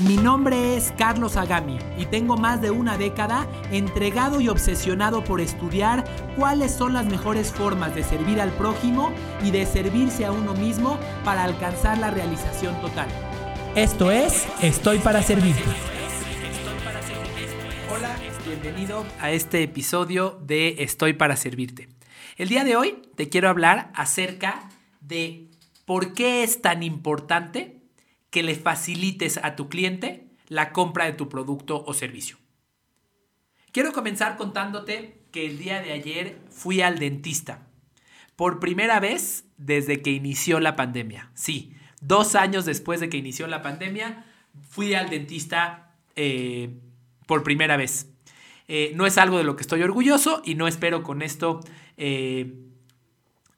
Mi nombre es Carlos Agami y tengo más de una década entregado y obsesionado por estudiar cuáles son las mejores formas de servir al prójimo y de servirse a uno mismo para alcanzar la realización total. Esto es Estoy para Servirte. Hola, bienvenido a este episodio de Estoy para Servirte. El día de hoy te quiero hablar acerca de por qué es tan importante que le facilites a tu cliente la compra de tu producto o servicio. Quiero comenzar contándote que el día de ayer fui al dentista. Por primera vez desde que inició la pandemia. Sí, dos años después de que inició la pandemia, fui al dentista eh, por primera vez. Eh, no es algo de lo que estoy orgulloso y no espero con esto eh,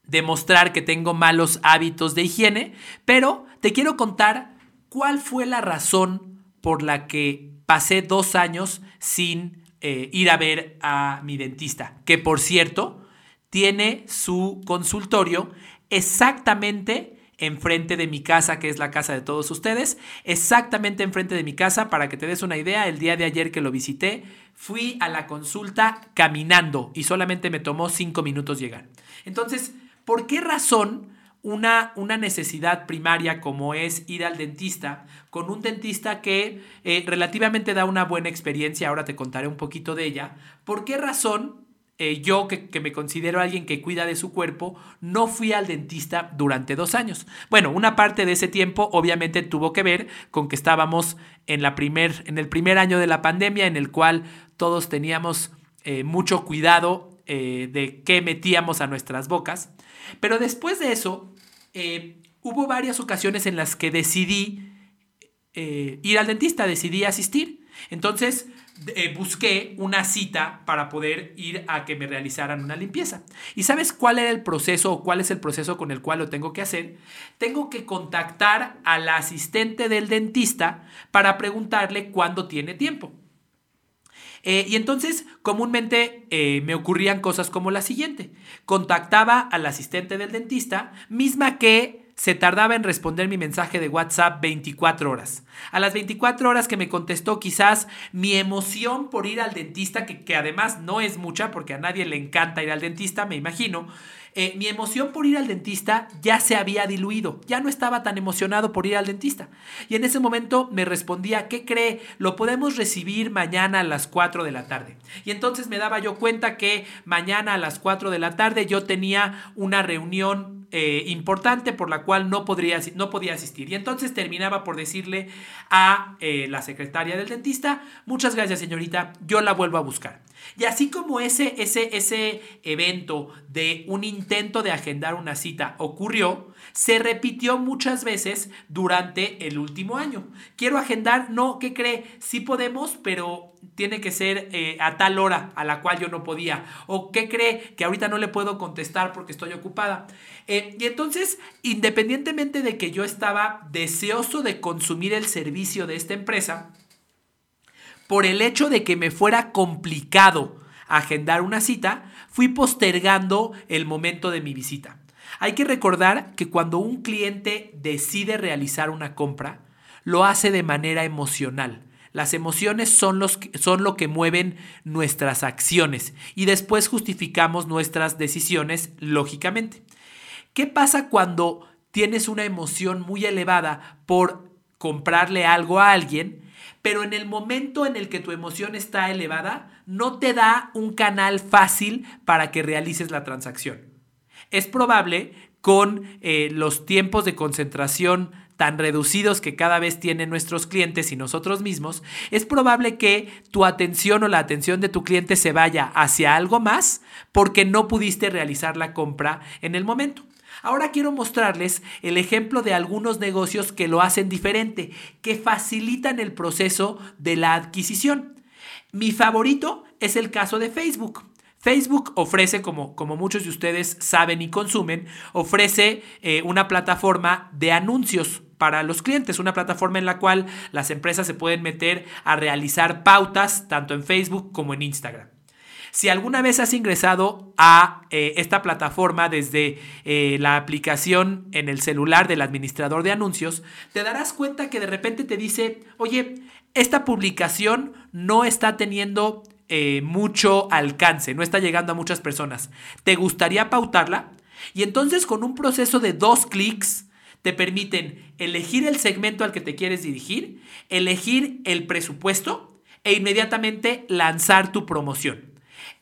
demostrar que tengo malos hábitos de higiene, pero te quiero contar ¿cuál fue la razón por la que pasé dos años sin eh, ir a ver a mi dentista? Que por cierto, tiene su consultorio exactamente enfrente de mi casa, que es la casa de todos ustedes, exactamente enfrente de mi casa, para que te des una idea, el día de ayer que lo visité, fui a la consulta caminando y solamente me tomó cinco minutos llegar. Entonces, ¿por qué razón una, una, necesidad primaria como es ir al dentista, con un dentista que eh, relativamente da una buena experiencia, ahora te contaré un poquito de ella, ¿por qué razón eh, yo, que, me considero alguien que cuida de su cuerpo, no fui al dentista durante dos años. Bueno, una parte de ese tiempo obviamente tuvo que ver con que estábamos en, la primer, en el primer año de la pandemia, en el cual todos teníamos eh, mucho cuidado de qué metíamos a nuestras bocas. Pero después de eso, eh, hubo varias ocasiones en las que decidí eh, ir al dentista, decidí asistir. Entonces eh, busqué una cita para poder ir a que me realizaran una limpieza. ¿Y sabes cuál era el proceso o cuál es el proceso con el cual lo tengo que hacer? Tengo que contactar a la asistente del dentista para preguntarle cuándo tiene tiempo. Eh, y entonces comúnmente eh, me ocurrían cosas como la siguiente. Contactaba al asistente del dentista, misma que se tardaba en responder mi mensaje de WhatsApp 24 horas. A las 24 horas que me contestó quizás mi emoción por ir al dentista, que, que además no es mucha porque a nadie le encanta ir al dentista, me imagino, eh, mi emoción por ir al dentista ya se había diluido, ya no estaba tan emocionado por ir al dentista. Y en ese momento me respondía, ¿qué cree? Lo podemos recibir mañana a las 4 de la tarde. Y entonces me daba yo cuenta que mañana a las 4 de la tarde yo tenía una reunión eh, importante por la cual no, podría, no podía asistir. Y entonces terminaba por decirle a eh, la secretaria del dentista, muchas gracias señorita, yo la vuelvo a buscar. Y así como ese, ese, ese evento de un intento de agendar una cita ocurrió, se repitió muchas veces durante el último año. Quiero agendar, no, ¿qué cree? Sí podemos, pero tiene que ser eh, a tal hora a la cual yo no podía. ¿O qué cree? Que ahorita no le puedo contestar porque estoy ocupada. Eh, y entonces, independientemente de que yo estaba deseoso de consumir el servicio de esta empresa, por el hecho de que me fuera complicado agendar una cita, fui postergando el momento de mi visita. Hay que recordar que cuando un cliente decide realizar una compra, lo hace de manera emocional. Las emociones son, los son lo que mueven nuestras acciones y después justificamos nuestras decisiones lógicamente. ¿Qué pasa cuando tienes una emoción muy elevada por comprarle algo a alguien pero en el momento en el que tu emoción está elevada, no te da un canal fácil para que realices la transacción. Es probable con eh, los tiempos de concentración tan reducidos que cada vez tienen nuestros clientes y nosotros mismos, es probable que tu atención o la atención de tu cliente se vaya hacia algo más porque no pudiste realizar la compra en el momento. Ahora quiero mostrarles el ejemplo de algunos negocios que lo hacen diferente, que facilitan el proceso de la adquisición. Mi favorito es el caso de Facebook. Facebook ofrece, como, como muchos de ustedes saben y consumen, ofrece eh, una plataforma de anuncios para los clientes, una plataforma en la cual las empresas se pueden meter a realizar pautas tanto en Facebook como en Instagram. Si alguna vez has ingresado a eh, esta plataforma desde eh, la aplicación en el celular del administrador de anuncios, te darás cuenta que de repente te dice, oye, esta publicación no está teniendo eh, mucho alcance, no está llegando a muchas personas. ¿Te gustaría pautarla? Y entonces con un proceso de dos clics te permiten elegir el segmento al que te quieres dirigir, elegir el presupuesto e inmediatamente lanzar tu promoción.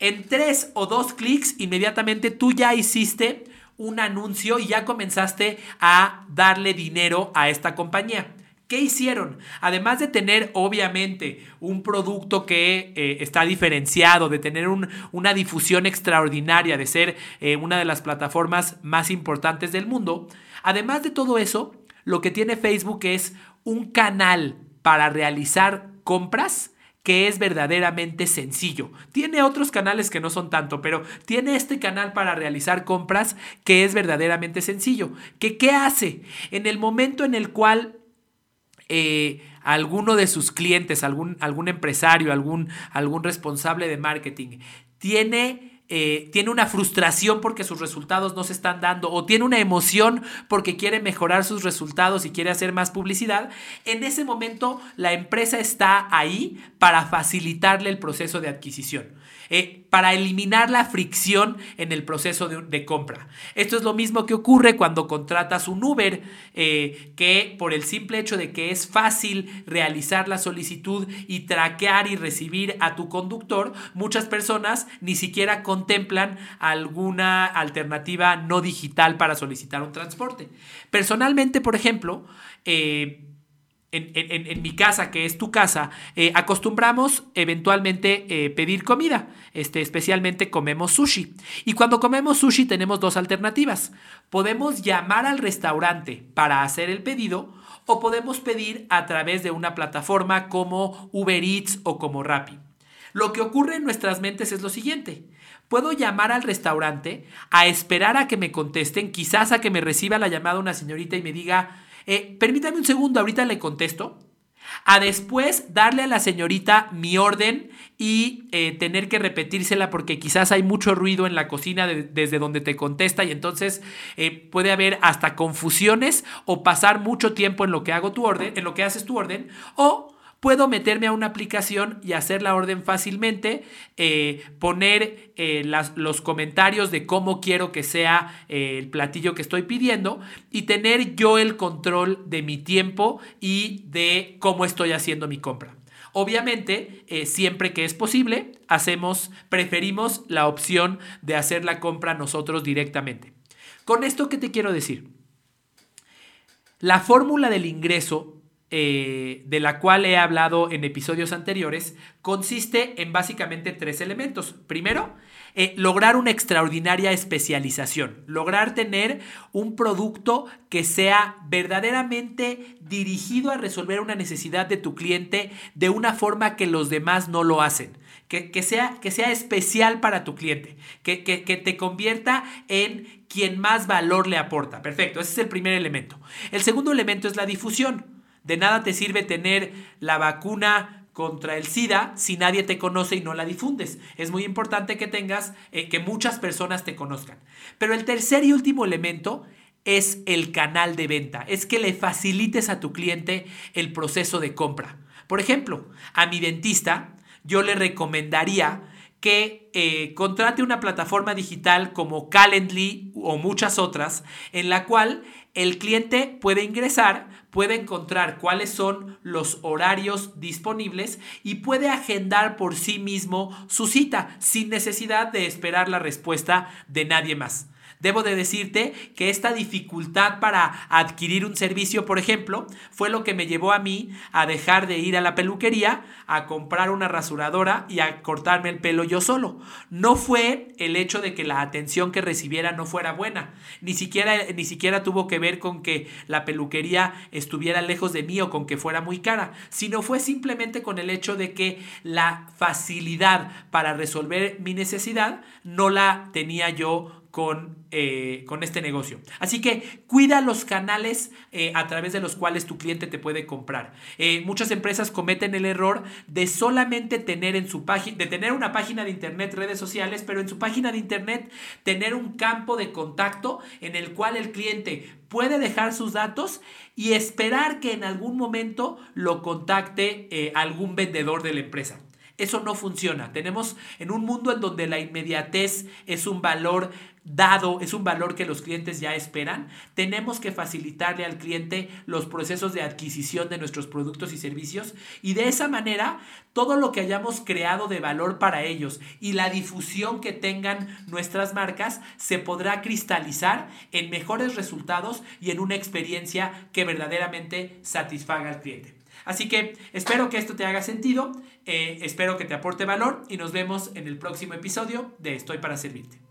En tres o dos clics, inmediatamente tú ya hiciste un anuncio y ya comenzaste a darle dinero a esta compañía. ¿Qué hicieron? Además de tener obviamente un producto que eh, está diferenciado, de tener una difusión extraordinaria, de ser eh, una de las plataformas más importantes del mundo, además de todo eso, lo que tiene Facebook es un canal para realizar compras que es verdaderamente sencillo. Tiene otros canales que no son tanto, pero tiene este canal para realizar compras que es verdaderamente sencillo. ¿Qué, qué hace? En el momento en el cual eh, alguno de sus clientes, algún, algún empresario, algún, algún responsable de marketing, tiene eh, tiene una frustración porque sus resultados no se están dando o tiene una emoción porque quiere mejorar sus resultados y quiere hacer más publicidad, en ese momento la empresa está ahí para facilitarle el proceso de adquisición. Eh, para eliminar la fricción en el proceso de, compra. Esto es lo mismo que ocurre cuando contratas un Uber, eh, que por el simple hecho de que es fácil realizar la solicitud y traquear y recibir a tu conductor, muchas personas ni siquiera contemplan alguna alternativa no digital para solicitar un transporte. Personalmente, por ejemplo, eh, en, mi casa, que es tu casa, eh, acostumbramos eventualmente eh, pedir comida. Este, especialmente comemos sushi. Y cuando comemos sushi tenemos dos alternativas. Podemos llamar al restaurante para hacer el pedido o podemos pedir a través de una plataforma como Uber Eats o como Rappi. Lo que ocurre en nuestras mentes es lo siguiente. Puedo llamar al restaurante a esperar a que me contesten, quizás a que me reciba la llamada una señorita y me diga, eh, permítame un segundo, ahorita le contesto. A después darle a la señorita mi orden y eh, tener que repetírsela porque quizás hay mucho ruido en la cocina desde donde te contesta y entonces eh, puede haber hasta confusiones o pasar mucho tiempo en lo que hago tu orden, en lo que haces tu orden, o puedo meterme a una aplicación y hacer la orden fácilmente, eh, poner eh, los comentarios de cómo quiero que sea eh, el platillo que estoy pidiendo y tener yo el control de mi tiempo y de cómo estoy haciendo mi compra. Obviamente, siempre que es posible, hacemos, preferimos la opción de hacer la compra nosotros directamente. Con esto, ¿qué te quiero decir? La fórmula del ingreso eh, de la cual he hablado en episodios anteriores, consiste en básicamente tres elementos. Primero, eh, lograr una extraordinaria especialización, lograr tener un producto que sea verdaderamente dirigido a resolver una necesidad de tu cliente de una forma que los demás no lo hacen. Que, sea, que sea especial para tu cliente, que, que, que te convierta en quien más valor le aporta. Perfecto, ese es el primer elemento. El segundo elemento es la difusión. De nada te sirve tener la vacuna contra el SIDA si nadie te conoce y no la difundes. Es muy importante que tengas, eh, que muchas personas te conozcan. Pero el tercer y último elemento es el canal de venta, es que le facilites a tu cliente el proceso de compra. Por ejemplo, a mi dentista yo le recomendaría que eh, contrate una plataforma digital como Calendly o muchas otras, en la cual el cliente puede ingresar, puede encontrar cuáles son los horarios disponibles y puede agendar por sí mismo su cita sin necesidad de esperar la respuesta de nadie más. Debo de decirte que esta dificultad para adquirir un servicio, por ejemplo, fue lo que me llevó a mí a dejar de ir a la peluquería, a comprar una rasuradora y a cortarme el pelo yo solo. No fue el hecho de que la atención que recibiera no fuera buena, ni siquiera, ni siquiera tuvo que ver con que la peluquería estuviera lejos de mí o con que fuera muy cara, sino fue simplemente con el hecho de que la facilidad para resolver mi necesidad no la tenía yo con, eh, con, este negocio. Así que cuida los canales eh, a través de los cuales tu cliente te puede comprar. Eh, muchas empresas cometen el error de solamente tener en su página, de tener una página de internet, redes sociales, pero en su página de internet tener un campo de contacto en el cual el cliente puede dejar sus datos y esperar que en algún momento lo contacte algún vendedor de la empresa. Eso no funciona. Tenemos en un mundo en donde la inmediatez es un valor dado, es un valor que los clientes ya esperan, tenemos que facilitarle al cliente los procesos de adquisición de nuestros productos y servicios y de esa manera todo lo que hayamos creado de valor para ellos y la difusión que tengan nuestras marcas se podrá cristalizar en mejores resultados y en una experiencia que verdaderamente satisfaga al cliente. Así que espero que esto te haga sentido, eh, espero que te aporte valor y nos vemos en el próximo episodio de Estoy para Servirte.